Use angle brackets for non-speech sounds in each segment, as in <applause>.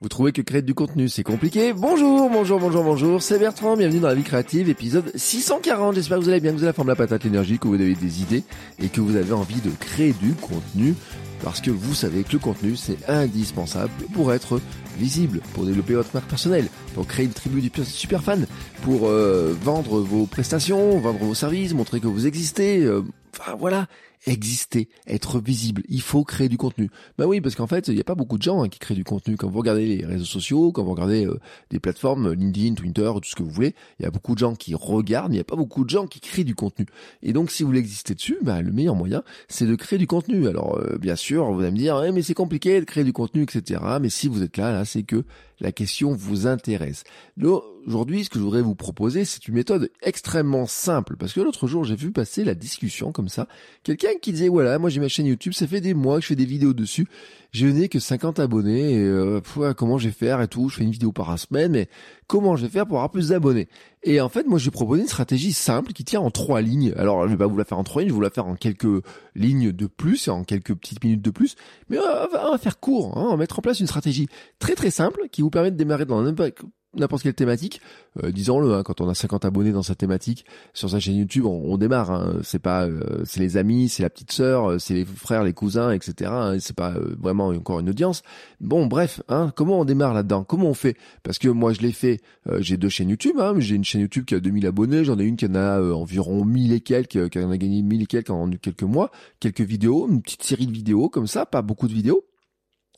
Vous trouvez que créer du contenu c'est compliqué Bonjour, bonjour, bonjour, bonjour, c'est Bertrand, bienvenue dans la vie créative, épisode 640. J'espère que vous allez bien, que vous avez la forme la patate, l'énergie, que vous avez des idées et que vous avez envie de créer du contenu parce que vous savez que le contenu c'est indispensable pour être visible, pour développer votre marque personnelle, pour créer une tribu de super fans, pour euh, vendre vos prestations, vendre vos services, montrer que vous existez, euh, enfin voilà, exister, être visible. Il faut créer du contenu. Bah oui, parce qu'en fait, il n'y a pas beaucoup de gens hein, qui créent du contenu. Quand vous regardez les réseaux sociaux, quand vous regardez euh, des plateformes, euh, LinkedIn, Twitter, tout ce que vous voulez, il y a beaucoup de gens qui regardent, il n'y a pas beaucoup de gens qui créent du contenu. Et donc, si vous voulez exister dessus, bah, le meilleur moyen, c'est de créer du contenu. Alors, euh, bien sûr, vous allez me dire, eh, mais c'est compliqué de créer du contenu, etc. Mais si vous êtes là, là, c'est que la question vous intéresse. Aujourd'hui, ce que je voudrais vous proposer, c'est une méthode extrêmement simple, parce que l'autre jour, j'ai vu passer la discussion comme ça. Quelqu'un qui disait, voilà, moi j'ai ma chaîne YouTube, ça fait des mois que je fais des vidéos dessus, je n'ai que 50 abonnés, et euh, comment je vais faire et tout, je fais une vidéo par semaine, mais comment je vais faire pour avoir plus d'abonnés? Et en fait, moi j'ai proposé une stratégie simple qui tient en trois lignes. Alors, je vais pas vous la faire en trois lignes, je vais vous la faire en quelques lignes de plus, en quelques petites minutes de plus, mais on va, faire court, hein, on va mettre en place une stratégie très très simple qui vous permet de démarrer dans n'importe quelle thématique, euh, disons-le, hein, quand on a 50 abonnés dans sa thématique sur sa chaîne YouTube, on, démarre. Hein, c'est pas, euh, c'est les amis, c'est la petite sœur, euh, c'est les frères, les cousins, etc. Hein, c'est pas vraiment encore une audience. Bon, bref, hein, comment on démarre là-dedans? Comment on fait? Parce que moi, je l'ai fait. j'ai deux chaînes YouTube. Hein, j'ai une chaîne YouTube qui a 2000 abonnés. J'en ai une qui en a environ 1000 et quelques, qui en a gagné 1000 et quelques en quelques mois. Quelques vidéos, une petite série de vidéos comme ça, pas beaucoup de vidéos.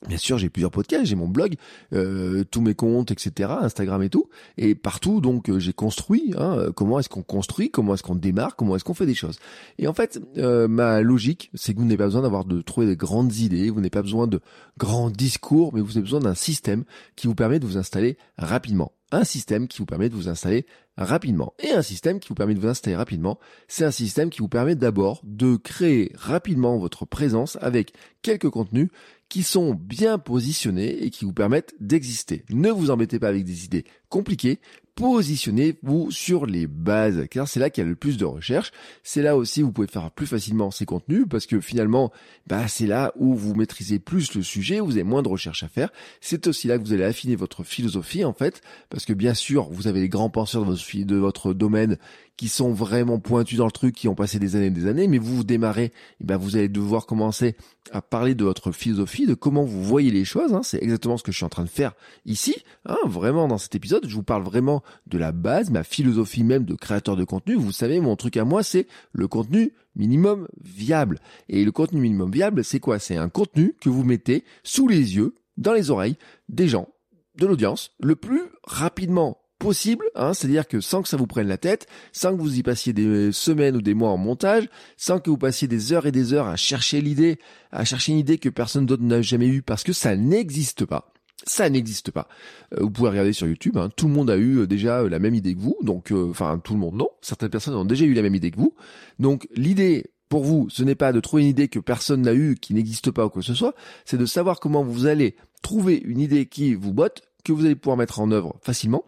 Bien sûr, j'ai plusieurs podcasts, j'ai mon blog, euh, tous mes comptes, etc., Instagram et tout, et partout donc euh, j'ai construit. Hein, euh, comment est-ce qu'on construit, comment est-ce qu'on démarre, comment est-ce qu'on fait des choses. Et en fait, ma logique, c'est que vous n'avez pas besoin d'avoir de trouver des grandes idées, vous n'avez pas besoin de grands discours, mais vous avez besoin d'un système qui vous permet de vous installer rapidement. Un système qui vous permet de vous installer rapidement. Et un système qui vous permet de vous installer rapidement, c'est un système qui vous permet d'abord de créer rapidement votre présence avec quelques contenus qui sont bien positionnés et qui vous permettent d'exister. Ne vous embêtez pas avec des idées compliquées, positionnez-vous sur les bases, car c'est là qu'il y a le plus de recherche. C'est là aussi où vous pouvez faire plus facilement ces contenus, parce que finalement, bah, c'est là où vous maîtrisez plus le sujet, vous avez moins de recherche à faire. C'est aussi là que vous allez affiner votre philosophie, en fait, parce que bien sûr, vous avez les grands penseurs de votre, de votre domaine qui sont vraiment pointus dans le truc, qui ont passé des années et des années, mais vous vous démarrez, et ben vous allez devoir commencer à parler de votre philosophie, de comment vous voyez les choses. Hein. C'est exactement ce que je suis en train de faire ici, hein, vraiment dans cet épisode. Je vous parle vraiment de la base, ma philosophie même de créateur de contenu. Vous savez, mon truc à moi, c'est le contenu minimum viable. Et le contenu minimum viable, c'est quoi? C'est un contenu que vous mettez sous les yeux, dans les oreilles des gens, de l'audience, le plus rapidement possible, hein, c'est-à-dire que sans que ça vous prenne la tête, sans que vous y passiez des semaines ou des mois en montage, sans que vous passiez des heures et des heures à chercher l'idée, à chercher une idée que personne d'autre n'a jamais eue parce que ça n'existe pas. Ça n'existe pas. Euh, vous pouvez regarder sur YouTube, hein, tout le monde a eu euh, déjà euh, la même idée que vous, donc enfin tout le monde non, certaines personnes ont déjà eu la même idée que vous. Donc l'idée pour vous, ce n'est pas de trouver une idée que personne n'a eue, qui n'existe pas ou quoi que ce soit, c'est de savoir comment vous allez trouver une idée qui vous botte, que vous allez pouvoir mettre en œuvre facilement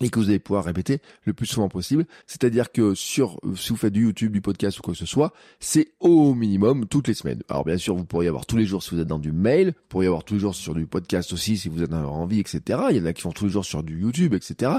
et que vous allez pouvoir répéter le plus souvent possible. C'est-à-dire que sur, si vous faites du YouTube, du podcast ou quoi que ce soit, c'est au minimum toutes les semaines. Alors bien sûr, vous pourriez avoir tous les jours si vous êtes dans du mail, vous pourriez avoir tous les jours sur du podcast aussi si vous en avez envie, etc. Il y en a qui font tous les jours sur du YouTube, etc.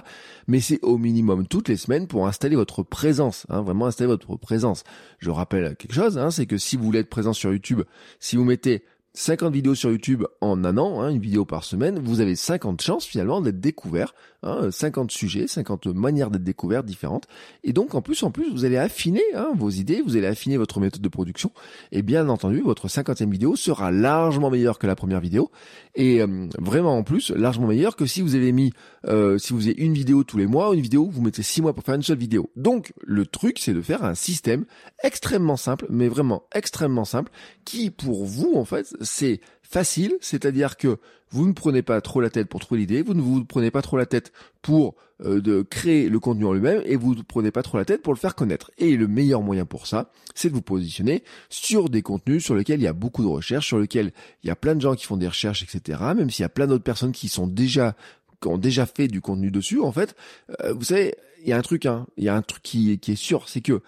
Mais c'est au minimum toutes les semaines pour installer votre présence, hein, vraiment installer votre présence. Je rappelle quelque chose, hein, c'est que si vous voulez être présent sur YouTube, si vous mettez 50 vidéos sur YouTube en un an, hein, une vidéo par semaine, vous avez 50 chances finalement d'être découvert, hein, 50 sujets, 50 manières d'être découvert différentes. Et donc en plus, en plus, vous allez affiner hein, vos idées, vous allez affiner votre méthode de production. Et bien entendu, votre 50e vidéo sera largement meilleure que la première vidéo. Et euh, vraiment en plus, largement meilleure que si vous avez mis, euh, si vous avez une vidéo tous les mois, une vidéo, vous mettez 6 mois pour faire une seule vidéo. Donc le truc, c'est de faire un système extrêmement simple, mais vraiment extrêmement simple, qui pour vous en fait c'est facile, c'est-à-dire que vous ne prenez pas trop la tête pour trouver l'idée, vous ne vous prenez pas trop la tête pour euh, de créer le contenu en lui-même et vous ne prenez pas trop la tête pour le faire connaître. Et le meilleur moyen pour ça, c'est de vous positionner sur des contenus sur lesquels il y a beaucoup de recherches, sur lesquels il y a plein de gens qui font des recherches, etc. Même s'il y a plein d'autres personnes qui sont déjà qui ont déjà fait du contenu dessus, en fait, euh, vous savez, il y a un truc, hein, il y a un truc qui, qui est sûr, c'est que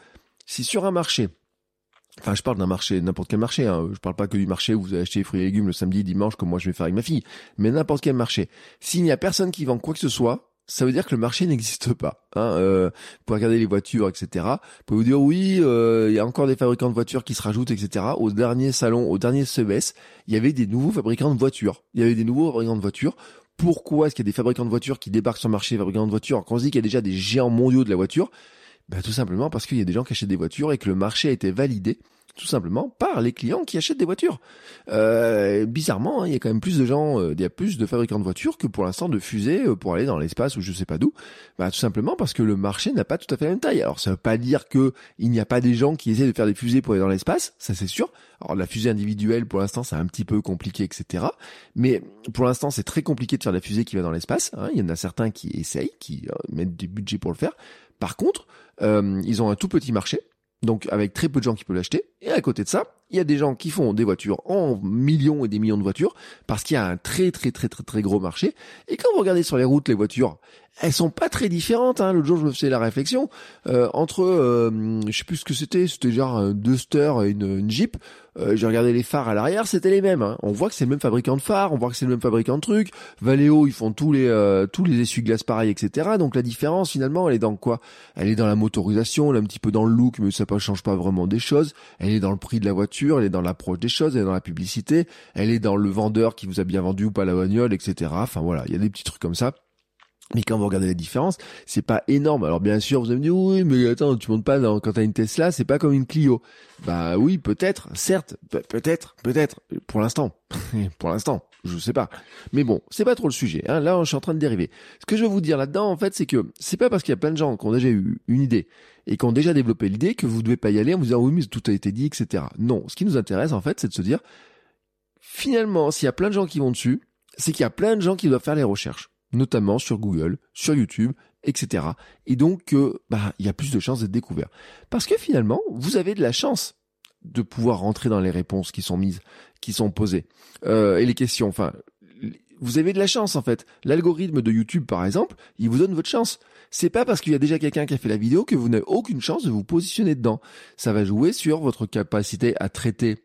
si sur un marché, Enfin, je parle d'un marché, n'importe quel marché. Hein. Je parle pas que du marché où vous achetez des fruits et légumes le samedi, dimanche, comme moi je vais faire avec ma fille. Mais n'importe quel marché. S'il n'y a personne qui vend quoi que ce soit, ça veut dire que le marché <laughs> n'existe pas. Hein. Euh, vous pouvez regarder les voitures, etc. Vous pouvez vous dire oui, euh, il y a encore des fabricants de voitures qui se rajoutent, etc. Au dernier salon, au dernier CES, il y avait des nouveaux fabricants de voitures. Il y avait des nouveaux fabricants de voitures. Pourquoi est-ce qu'il y a des fabricants de voitures qui débarquent sur le marché, fabricants de voitures, quand on se dit qu'il y a déjà des géants mondiaux de la voiture ben, Tout simplement parce qu'il y a des gens qui achètent des voitures et que le marché a été validé tout simplement par les clients qui achètent des voitures. Euh, bizarrement, hein, il y a quand même plus de gens, euh, il y a plus de fabricants de voitures que pour l'instant de fusées euh, pour aller dans l'espace ou je sais pas d'où. Bah, tout simplement parce que le marché n'a pas tout à fait la même taille. Alors ça veut pas dire que il n'y a pas des gens qui essaient de faire des fusées pour aller dans l'espace, ça c'est sûr. Alors la fusée individuelle pour l'instant c'est un petit peu compliqué, etc. Mais pour l'instant c'est très compliqué de faire la fusée qui va dans l'espace. Hein. Il y en a certains qui essayent, qui mettent des budgets pour le faire. Par contre, ils ont un tout petit marché donc avec très peu de gens qui peuvent l'acheter. Et à côté de ça, il y a des gens qui font des voitures en millions et des millions de voitures parce qu'il y a un très très très très très gros marché. Et quand vous regardez sur les routes les voitures, elles sont pas très différentes. Hein. L'autre jour, je me faisais la réflexion euh, entre, euh, je sais plus ce que c'était, c'était genre un Duster et une, Jeep. Euh, j'ai regardé les phares à l'arrière, c'était les mêmes. Hein. On voit que c'est le même fabricant de phares, on voit que c'est le même fabricant de trucs. Valeo, ils font tous les euh, tous les essuie-glaces pareils, etc. Donc la différence finalement, elle est dans quoi? Elle est dans la motorisation, elle est un petit peu dans le look, mais ça ne change pas vraiment des choses. Elle est dans le prix de la elle est dans l'approche des choses, elle est dans la publicité, elle est dans le vendeur qui vous a bien vendu ou pas la bagnole, etc. Enfin voilà, il y a des petits trucs comme ça. Mais quand vous regardez la différence, c'est pas énorme. Alors bien sûr, vous allez me dire oui, mais attends, tu montes pas dans, quand t'as une Tesla, c'est pas comme une Clio. Bah oui, peut-être, certes, peut-être, peut-être. Pour l'instant, <laughs> pour l'instant, je sais pas. Mais bon, c'est pas trop le sujet. Hein. Là, je suis en train de dériver. Ce que je veux vous dire là-dedans, en fait, c'est que c'est pas parce qu'il y a plein de gens qui ont déjà eu une idée et qui ont déjà développé l'idée que vous devez pas y aller en vous disant oui, mais tout a été dit, etc. Non, ce qui nous intéresse en fait, c'est de se dire finalement, s'il y a plein de gens qui vont dessus, c'est qu'il y a plein de gens qui doivent faire les recherches notamment sur Google, sur YouTube, etc. Et donc, euh, bah, il y a plus de chances d'être découvert. Parce que finalement, vous avez de la chance de pouvoir rentrer dans les réponses qui sont mises, qui sont posées, euh, et les questions. Enfin, vous avez de la chance en fait. L'algorithme de YouTube, par exemple, il vous donne votre chance. C'est pas parce qu'il y a déjà quelqu'un qui a fait la vidéo que vous n'avez aucune chance de vous positionner dedans. Ça va jouer sur votre capacité à traiter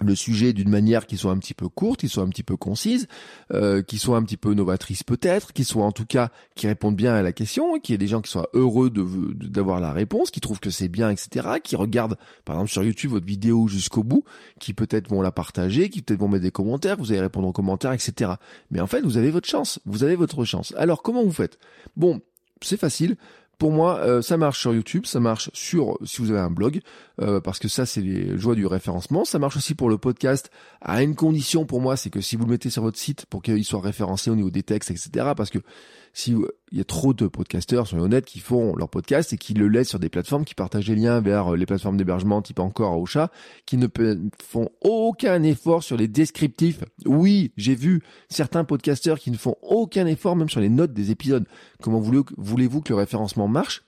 le sujet d'une manière qui soit un petit peu courte, qui soit un petit peu concise, euh, qui soit un petit peu novatrice peut-être, qui soit en tout cas qui répondent bien à la question, qu'il y ait des gens qui soient heureux d'avoir la réponse, qui trouvent que c'est bien, etc., qui regardent par exemple sur YouTube votre vidéo jusqu'au bout, qui peut-être vont la partager, qui peut-être vont mettre des commentaires, vous allez répondre aux commentaires, etc. Mais en fait, vous avez votre chance, vous avez votre chance. Alors comment vous faites? Bon, c'est facile. Pour moi, euh, ça marche sur YouTube, ça marche sur si vous avez un blog, euh, parce que ça c'est les joies du référencement. Ça marche aussi pour le podcast à une condition pour moi, c'est que si vous le mettez sur votre site pour qu'il soit référencé au niveau des textes, etc. Parce que si il y a trop de podcasteurs, soyons honnêtes, qui font leur podcast et qui le laissent sur des plateformes qui partagent les liens vers euh, les plateformes d'hébergement type encore au chat, qui ne font aucun effort sur les descriptifs. Oui, j'ai vu certains podcasteurs qui ne font aucun effort même sur les notes des épisodes. Comment voulez-vous que le référencement marche?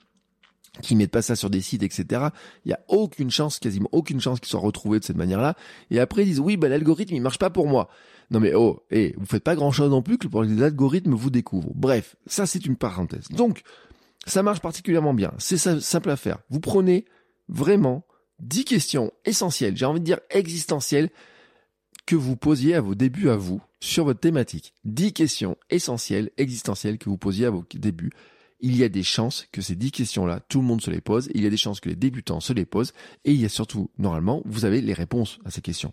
Qui mettent pas ça sur des sites, etc. Il y a aucune chance, quasiment aucune chance qu'ils soient retrouvés de cette manière-là. Et après ils disent oui, bah l'algorithme il marche pas pour moi. Non mais oh, et vous faites pas grand chose non plus que pour les algorithmes vous découvrent. Bref, ça c'est une parenthèse. Donc, ça marche particulièrement bien. C'est simple à faire. Vous prenez vraiment 10 questions essentielles, j'ai envie de dire existentielles, que vous posiez à vos débuts à vous sur votre thématique. 10 questions essentielles, existentielles que vous posiez à vos débuts. Il y a des chances que ces 10 questions-là, tout le monde se les pose. Il y a des chances que les débutants se les posent. Et il y a surtout, normalement, vous avez les réponses à ces questions.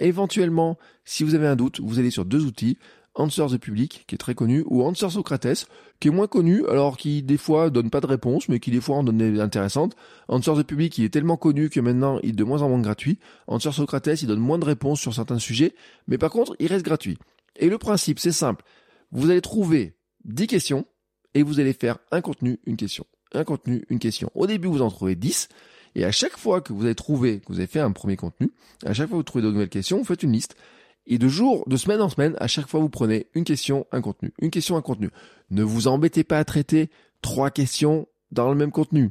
Éventuellement, si vous avez un doute, vous allez sur deux outils. Answer the Public, qui est très connu, ou Answer Socrates, qui est moins connu, alors qui des fois donne pas de réponse, mais qui des fois en donne des intéressantes. Answer the Public, il est tellement connu que maintenant il est de moins en moins gratuit. Answer Socrates, il donne moins de réponses sur certains sujets, mais par contre, il reste gratuit. Et le principe, c'est simple. Vous allez trouver 10 questions, et vous allez faire un contenu, une question. Un contenu, une question. Au début, vous en trouvez 10, Et à chaque fois que vous avez trouvé, que vous avez fait un premier contenu, à chaque fois que vous trouvez de nouvelles questions, vous faites une liste. Et de jour, de semaine en semaine, à chaque fois vous prenez une question, un contenu, une question, un contenu. Ne vous embêtez pas à traiter trois questions dans le même contenu.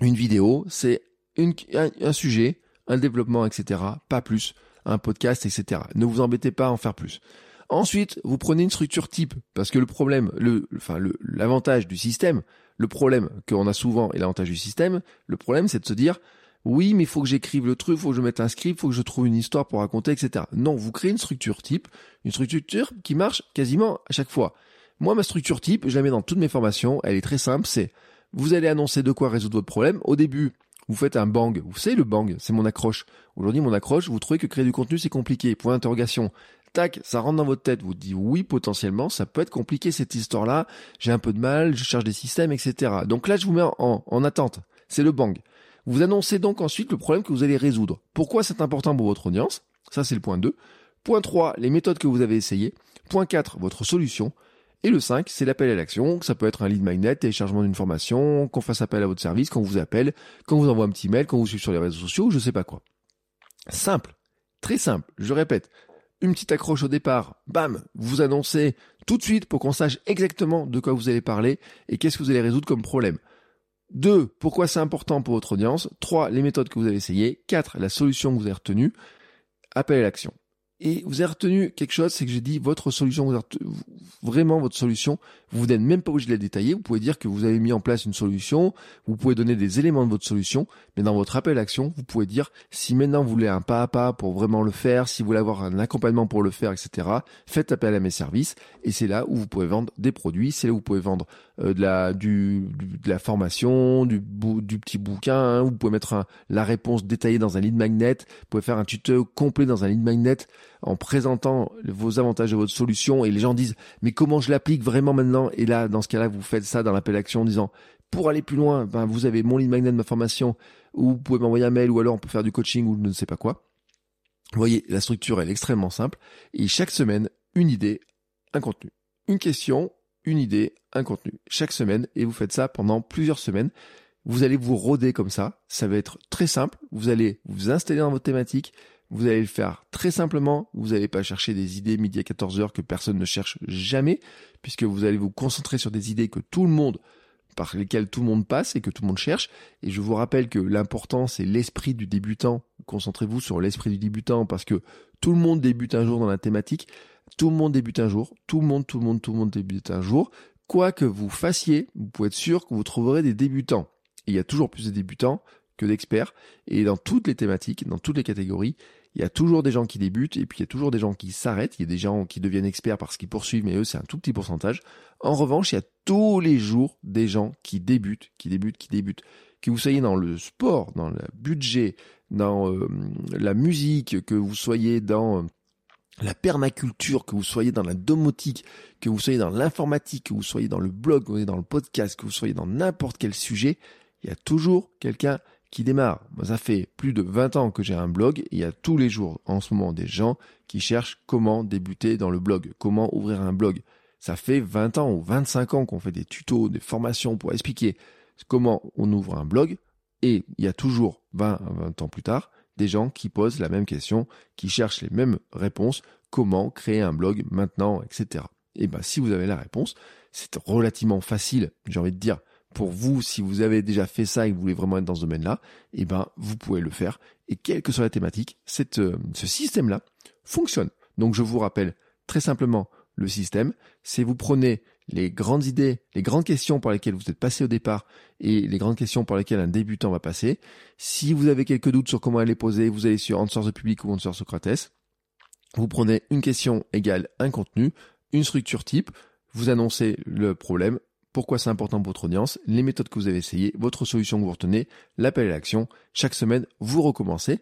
Une vidéo, c'est un, un sujet, un développement, etc. Pas plus. Un podcast, etc. Ne vous embêtez pas à en faire plus. Ensuite, vous prenez une structure type, parce que le problème, le, enfin, le, l'avantage du système, le problème qu'on a souvent et l'avantage du système, le problème c'est de se dire, oui, mais il faut que j'écrive le truc, faut que je mette un script, faut que je trouve une histoire pour raconter, etc. Non, vous créez une structure type, une structure qui marche quasiment à chaque fois. Moi, ma structure type, je la mets dans toutes mes formations, elle est très simple, c'est, vous allez annoncer de quoi résoudre votre problème. Au début, vous faites un bang. Vous savez, le bang, c'est mon accroche. Aujourd'hui, mon accroche, vous trouvez que créer du contenu, c'est compliqué. Point d'interrogation tac, ça rentre dans votre tête, vous dites oui, potentiellement, ça peut être compliqué cette histoire-là, j'ai un peu de mal, je cherche des systèmes, etc. Donc là, je vous mets en, en attente. C'est le bang. Vous annoncez donc ensuite le problème que vous allez résoudre. Pourquoi c'est important pour votre audience? Ça, c'est le point 2. Point 3, les méthodes que vous avez essayées. Point 4, votre solution. Et le 5, c'est l'appel à l'action. Ça peut être un lead magnet, téléchargement d'une formation, qu'on fasse appel à votre service, qu'on vous appelle, qu'on vous envoie un petit mail, qu'on vous suive sur les réseaux sociaux, je sais pas quoi. Simple. Très simple. Je répète une petite accroche au départ, bam, vous annoncez tout de suite pour qu'on sache exactement de quoi vous allez parler et qu'est-ce que vous allez résoudre comme problème. 2. Pourquoi c'est important pour votre audience. 3. Les méthodes que vous avez essayées. 4. La solution que vous avez retenue. Appel à l'action. Et vous avez retenu quelque chose, c'est que j'ai dit votre solution, vraiment votre solution, vous n'êtes même pas obligé de la détailler, vous pouvez dire que vous avez mis en place une solution, vous pouvez donner des éléments de votre solution, mais dans votre appel à l'action, vous pouvez dire si maintenant vous voulez un pas à pas pour vraiment le faire, si vous voulez avoir un accompagnement pour le faire, etc., faites appel à mes services, et c'est là où vous pouvez vendre des produits, c'est là où vous pouvez vendre euh, de la du, de la formation, du, du petit bouquin, hein, vous pouvez mettre la réponse détaillée dans un lead magnet, vous pouvez faire un tuto complet dans un lead magnet, en présentant vos avantages de votre solution et les gens disent mais comment je l'applique vraiment maintenant? Et là dans ce cas-là vous faites ça dans l'appel action en disant pour aller plus loin ben, vous avez mon lead magnet de ma formation ou vous pouvez m'envoyer un mail ou alors on peut faire du coaching ou je ne sais pas quoi. Vous voyez la structure elle est extrêmement simple. Et chaque semaine une idée, un contenu, une question, une idée, un contenu. Chaque semaine et vous faites ça pendant plusieurs semaines. Vous allez vous roder comme ça, ça va être très simple, vous allez vous installer dans votre thématique, vous allez le faire très simplement. Vous n'allez pas chercher des idées midi à 14 heures que personne ne cherche jamais, puisque vous allez vous concentrer sur des idées que tout le monde, par lesquelles tout le monde passe et que tout le monde cherche. Et je vous rappelle que l'important, c'est l'esprit du débutant. Concentrez-vous sur l'esprit du débutant parce que tout le monde débute un jour dans la thématique. Tout le monde débute un jour. Tout le monde, tout le monde, tout le monde débute un jour. Quoi que vous fassiez, vous pouvez être sûr que vous trouverez des débutants. il y a toujours plus de débutants que d'experts. Et dans toutes les thématiques, dans toutes les catégories, il y a toujours des gens qui débutent et puis il y a toujours des gens qui s'arrêtent. Il y a des gens qui deviennent experts parce qu'ils poursuivent, mais eux, c'est un tout petit pourcentage. En revanche, il y a tous les jours des gens qui débutent, qui débutent, qui débutent. Que vous soyez dans le sport, dans le budget, dans euh, la musique, que vous soyez dans euh, la permaculture, que vous soyez dans la domotique, que vous soyez dans l'informatique, que vous soyez dans le blog, que vous soyez dans le podcast, que vous soyez dans n'importe quel sujet, il y a toujours quelqu'un qui démarre. Ça fait plus de 20 ans que j'ai un blog il y a tous les jours en ce moment des gens qui cherchent comment débuter dans le blog, comment ouvrir un blog. Ça fait 20 ans ou 25 ans qu'on fait des tutos, des formations pour expliquer comment on ouvre un blog et il y a toujours 20, 20 ans plus tard des gens qui posent la même question, qui cherchent les mêmes réponses, comment créer un blog maintenant, etc. Et ben, si vous avez la réponse, c'est relativement facile, j'ai envie de dire, pour vous, si vous avez déjà fait ça et que vous voulez vraiment être dans ce domaine-là, eh ben, vous pouvez le faire. Et quelle que soit la thématique, cette, euh, ce système-là fonctionne. Donc, je vous rappelle très simplement le système. C'est vous prenez les grandes idées, les grandes questions par lesquelles vous êtes passé au départ et les grandes questions par lesquelles un débutant va passer. Si vous avez quelques doutes sur comment les poser, vous allez sur Answers the Public ou Answers Socrates. Vous prenez une question égale un contenu, une structure type, vous annoncez le problème, pourquoi c'est important pour votre audience, les méthodes que vous avez essayées, votre solution que vous retenez, l'appel à l'action. Chaque semaine, vous recommencez.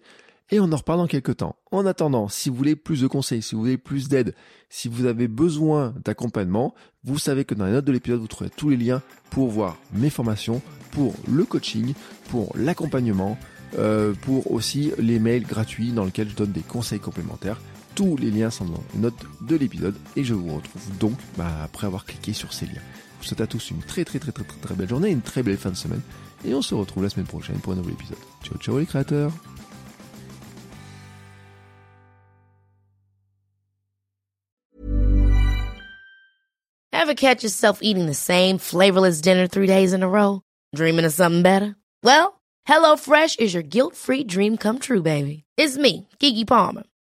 Et on en reparle dans quelques temps. En attendant, si vous voulez plus de conseils, si vous voulez plus d'aide, si vous avez besoin d'accompagnement, vous savez que dans les notes de l'épisode, vous trouverez tous les liens pour voir mes formations, pour le coaching, pour l'accompagnement, euh, pour aussi les mails gratuits dans lesquels je donne des conseils complémentaires. Tous les liens sont dans les notes de l'épisode et je vous retrouve donc bah, après avoir cliqué sur ces liens. Vous souhaite à tous une très très très très très, très belle journée, une très belle fin de semaine et on se retrouve la semaine prochaine pour un nouvel épisode. Ciao ciao les créateurs Ever catch yourself eating the same flavorless dinner three days in a row? Dreaming of something better? Well, HelloFresh is your guilt-free dream come true, baby. It's me, Kiki Palmer.